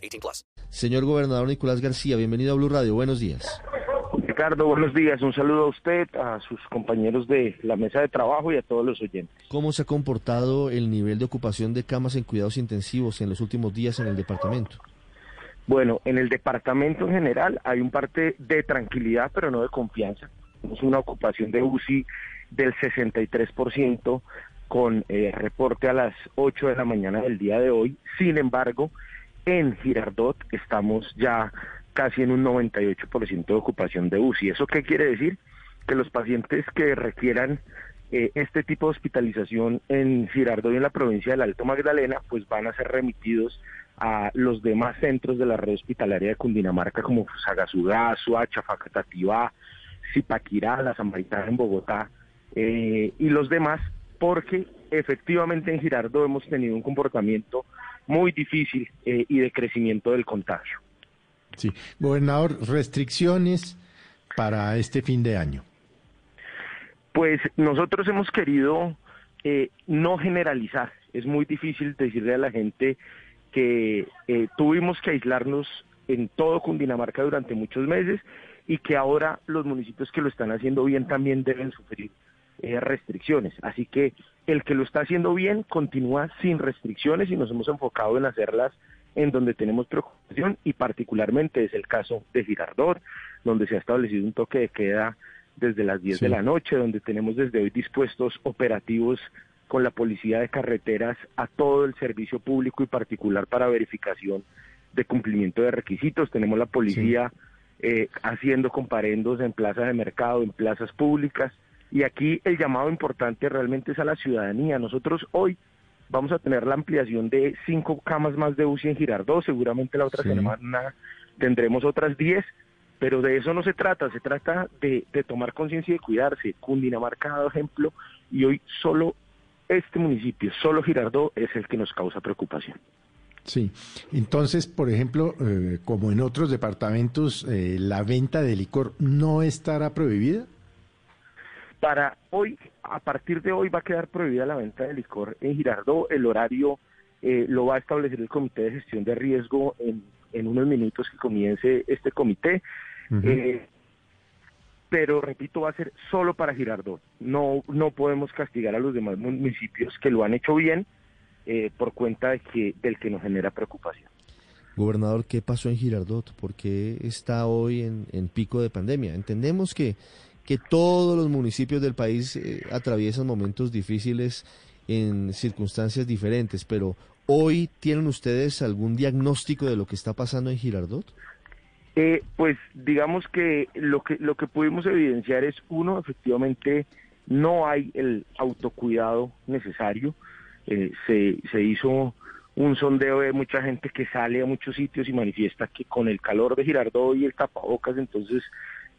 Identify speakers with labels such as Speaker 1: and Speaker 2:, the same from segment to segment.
Speaker 1: 18 plus.
Speaker 2: Señor Gobernador Nicolás García, bienvenido a Blue Radio. Buenos días.
Speaker 3: Ricardo, buenos días. Un saludo a usted, a sus compañeros de la mesa de trabajo y a todos los oyentes.
Speaker 2: ¿Cómo se ha comportado el nivel de ocupación de camas en cuidados intensivos en los últimos días en el departamento?
Speaker 3: Bueno, en el departamento en general hay un parte de tranquilidad, pero no de confianza. Tenemos una ocupación de UCI del 63% con eh, reporte a las 8 de la mañana del día de hoy. Sin embargo, en Girardot estamos ya casi en un 98% de ocupación de UCI. ¿Eso qué quiere decir? Que los pacientes que requieran eh, este tipo de hospitalización en Girardot y en la provincia del Alto Magdalena, pues van a ser remitidos a los demás centros de la red hospitalaria de Cundinamarca como Sagasugá, Suacha, Facatativá, Zipaquirá, La Samaritana en Bogotá eh, y los demás, porque efectivamente en Girardot hemos tenido un comportamiento muy difícil eh, y de crecimiento del contagio.
Speaker 4: Sí, gobernador, restricciones para este fin de año.
Speaker 3: Pues nosotros hemos querido eh, no generalizar. Es muy difícil decirle a la gente que eh, tuvimos que aislarnos en todo Cundinamarca durante muchos meses y que ahora los municipios que lo están haciendo bien también deben sufrir eh, restricciones. Así que el que lo está haciendo bien continúa sin restricciones y nos hemos enfocado en hacerlas en donde tenemos preocupación y particularmente es el caso de Girardot, donde se ha establecido un toque de queda desde las 10 de la noche, donde tenemos desde hoy dispuestos operativos con la policía de carreteras a todo el servicio público y particular para verificación de cumplimiento de requisitos. Tenemos la policía eh, haciendo comparendos en plazas de mercado, en plazas públicas. Y aquí el llamado importante realmente es a la ciudadanía. Nosotros hoy vamos a tener la ampliación de cinco camas más de UCI en Girardot. Seguramente la otra semana tendremos otras diez. Pero de eso no se trata, se trata de, de tomar conciencia y de cuidarse. Cundinamarca ha dado ejemplo y hoy solo este municipio, solo Girardot, es el que nos causa preocupación.
Speaker 4: Sí, entonces, por ejemplo, eh, como en otros departamentos, eh, ¿la venta de licor no estará prohibida?
Speaker 3: Para hoy, a partir de hoy va a quedar prohibida la venta de licor en Girardot. El horario eh, lo va a establecer el Comité de Gestión de Riesgo en, en unos minutos que comience este comité. Uh -huh pero repito, va a ser solo para Girardot. No, no podemos castigar a los demás municipios que lo han hecho bien eh, por cuenta de que, del que nos genera preocupación.
Speaker 2: Gobernador, ¿qué pasó en Girardot? ¿Por qué está hoy en, en pico de pandemia? Entendemos que, que todos los municipios del país eh, atraviesan momentos difíciles en circunstancias diferentes, pero ¿hoy tienen ustedes algún diagnóstico de lo que está pasando en Girardot?
Speaker 3: Eh, pues digamos que lo que lo que pudimos evidenciar es uno efectivamente no hay el autocuidado necesario eh, se, se hizo un sondeo de mucha gente que sale a muchos sitios y manifiesta que con el calor de Girardot y el tapabocas entonces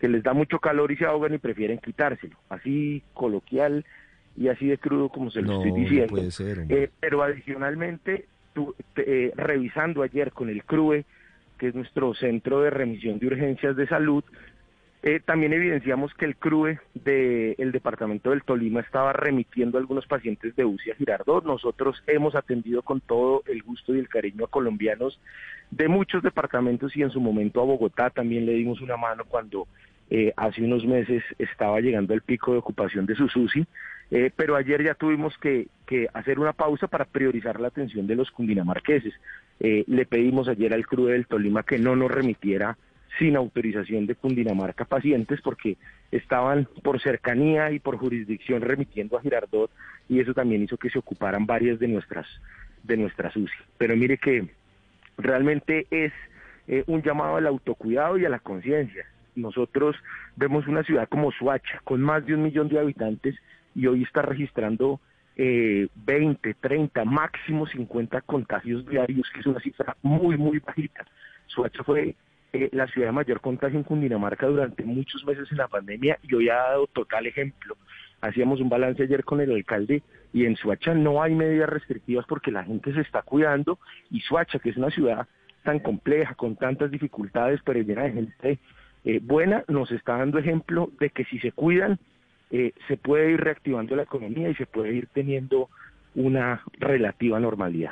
Speaker 3: que les da mucho calor y se ahogan y prefieren quitárselo. Así coloquial y así de crudo como se lo
Speaker 2: no,
Speaker 3: estoy diciendo.
Speaker 2: no puede ser,
Speaker 3: eh, pero adicionalmente tu, te, revisando ayer con el CRUE que es nuestro centro de remisión de urgencias de salud, eh, también evidenciamos que el CRUE del el departamento del Tolima estaba remitiendo a algunos pacientes de UCI a Girardot. Nosotros hemos atendido con todo el gusto y el cariño a colombianos de muchos departamentos y en su momento a Bogotá también le dimos una mano cuando eh, hace unos meses estaba llegando el pico de ocupación de sus UCI. Eh, pero ayer ya tuvimos que, que, hacer una pausa para priorizar la atención de los cundinamarqueses. Eh, le pedimos ayer al CRUE del Tolima que no nos remitiera sin autorización de Cundinamarca pacientes porque estaban por cercanía y por jurisdicción remitiendo a Girardot y eso también hizo que se ocuparan varias de nuestras de nuestras UCI. Pero mire que realmente es eh, un llamado al autocuidado y a la conciencia. Nosotros vemos una ciudad como Suacha, con más de un millón de habitantes, y hoy está registrando eh, 20, 30, máximo 50 contagios diarios, que es una cifra muy, muy bajita. Suacha fue eh, la ciudad de mayor contagio en Cundinamarca durante muchos meses en la pandemia y hoy ha dado total ejemplo. Hacíamos un balance ayer con el alcalde y en Suacha no hay medidas restrictivas porque la gente se está cuidando y Suacha, que es una ciudad tan compleja, con tantas dificultades, pero llena de gente eh, buena, nos está dando ejemplo de que si se cuidan, eh, se puede ir reactivando la economía y se puede ir teniendo una relativa normalidad.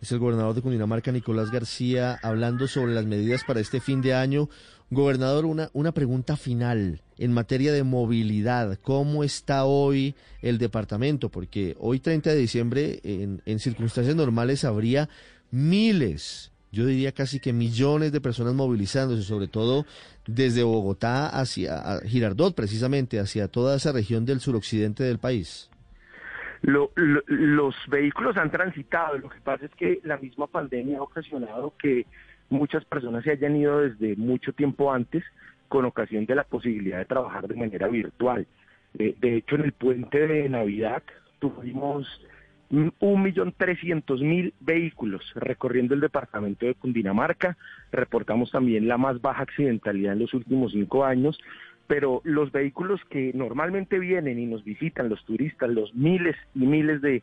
Speaker 2: Es el gobernador de Cundinamarca, Nicolás García, hablando sobre las medidas para este fin de año. Gobernador, una, una pregunta final en materia de movilidad. ¿Cómo está hoy el departamento? Porque hoy 30 de diciembre, en, en circunstancias normales, habría miles, yo diría casi que millones de personas movilizándose, sobre todo desde Bogotá hacia Girardot, precisamente, hacia toda esa región del suroccidente del país.
Speaker 3: Lo, lo, los vehículos han transitado, lo que pasa es que la misma pandemia ha ocasionado que muchas personas se hayan ido desde mucho tiempo antes con ocasión de la posibilidad de trabajar de manera virtual. Eh, de hecho, en el puente de Navidad tuvimos un millón trescientos mil vehículos recorriendo el departamento de Cundinamarca. Reportamos también la más baja accidentalidad en los últimos cinco años pero los vehículos que normalmente vienen y nos visitan, los turistas, los miles y miles de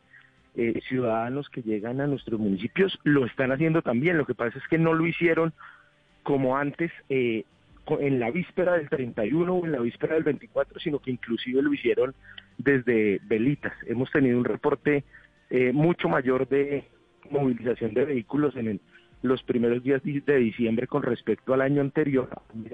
Speaker 3: eh, ciudadanos que llegan a nuestros municipios, lo están haciendo también. Lo que pasa es que no lo hicieron como antes, eh, en la víspera del 31 o en la víspera del 24, sino que inclusive lo hicieron desde Velitas. Hemos tenido un reporte eh, mucho mayor de movilización de vehículos en el los primeros días de diciembre con respecto al año anterior,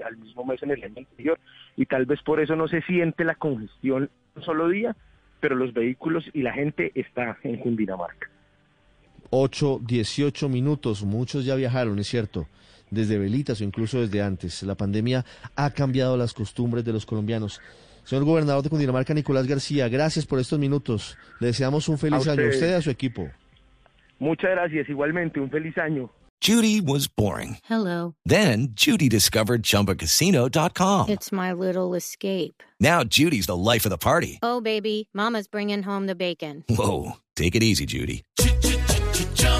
Speaker 3: al mismo mes en el año anterior, y tal vez por eso no se siente la congestión un solo día, pero los vehículos y la gente está en Cundinamarca.
Speaker 2: 8, 18 minutos, muchos ya viajaron, es cierto, desde Velitas o incluso desde antes. La pandemia ha cambiado las costumbres de los colombianos. Señor gobernador de Cundinamarca, Nicolás García, gracias por estos minutos. Le deseamos un feliz año a usted y a su equipo.
Speaker 3: Muchas gracias, igualmente, un feliz año.
Speaker 5: Judy was boring.
Speaker 6: Hello.
Speaker 5: Then Judy discovered ChumbaCasino.com.
Speaker 6: It's my little escape.
Speaker 5: Now Judy's the life of the party.
Speaker 6: Oh, baby, Mama's bringing home the bacon.
Speaker 5: Whoa, take it easy, Judy.